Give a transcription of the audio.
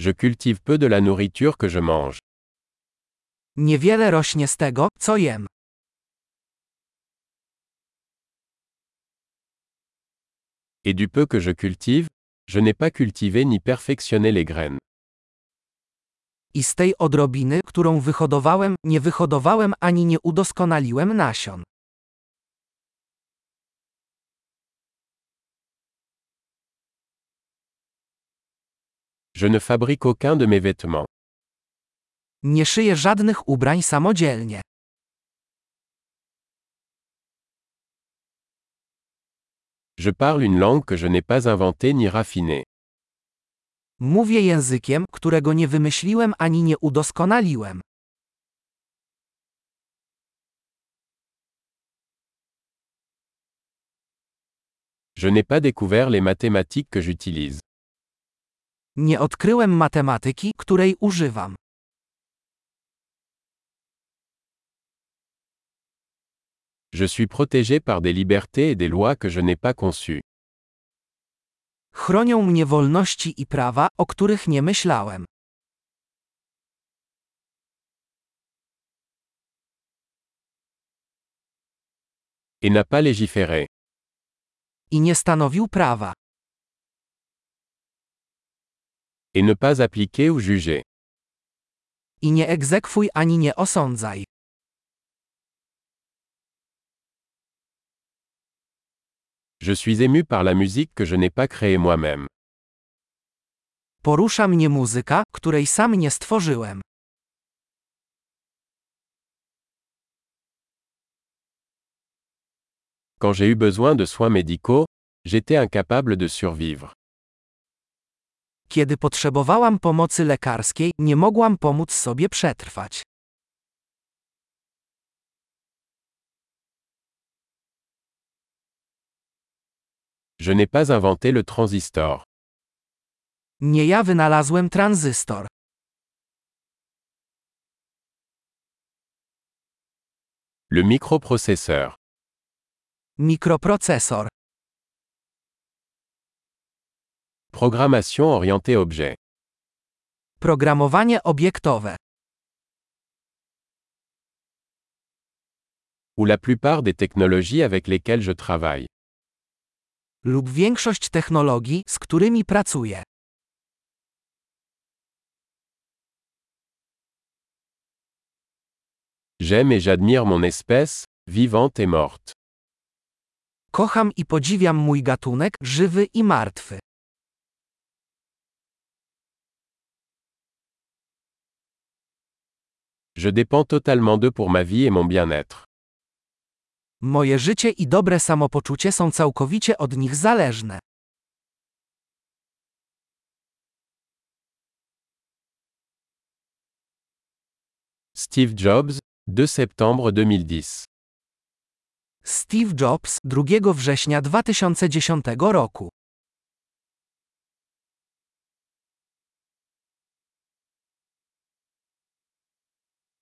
Je cultive peu de la nourriture que je mange. Niewiele rośnie z tego, co jem. Et du peu que je cultive, je n'ai pas cultivé ni perfectionné les graines. I z tej odrobiny, którą wyhodowałem, nie wyhodowałem ani nie udoskonaliłem nasion. Je ne fabrique aucun de mes vêtements. Nie szyję żadnych ubrań samodzielnie. Je parle une langue que je n'ai pas inventée ni raffinée. Mówię językiem, którego nie wymyśliłem ani nie udoskonaliłem. Je n'ai pas découvert les mathématiques que j'utilise. Nie odkryłem matematyki, której używam. Je suis protégé par des libertés et des lois que je n'ai pas conçues. Chronią mnie wolności i prawa, o których nie myślałem. Et n'a pas légiféré. I nie stanowił prawa. Et ne pas appliquer ou juger. I nie egzekwuj ani nie osądzaj. Je suis ému par la musique que je n'ai pas créée moi-même. Porusza mnie muzyka, której sam nie stworzyłem. Quand j'ai eu besoin de soins médicaux, j'étais incapable de survivre. Kiedy potrzebowałam pomocy lekarskiej, nie mogłam pomóc sobie przetrwać. Je n'ai pas inventé le transistor. Nie ja wynalazłem tranzystor. Le microprocesseur. Mikroprocesor. Programmation orientée objet. Programowanie obiektowe. Ou la plupart des technologies avec lesquelles je travaille. Lub większość technologii, z którymi pracuję. J'aime et j'admire mon espèce, vivante et morte. Kocham i podziwiam mój gatunek, żywy i martwy. Je dépends totalement d'eux pour ma vie et mon bien-être. Moje życie i dobre samopoczucie są całkowicie od nich zależne. Steve Jobs, 2 septembre 2010. Steve Jobs, 2 września 2010 roku.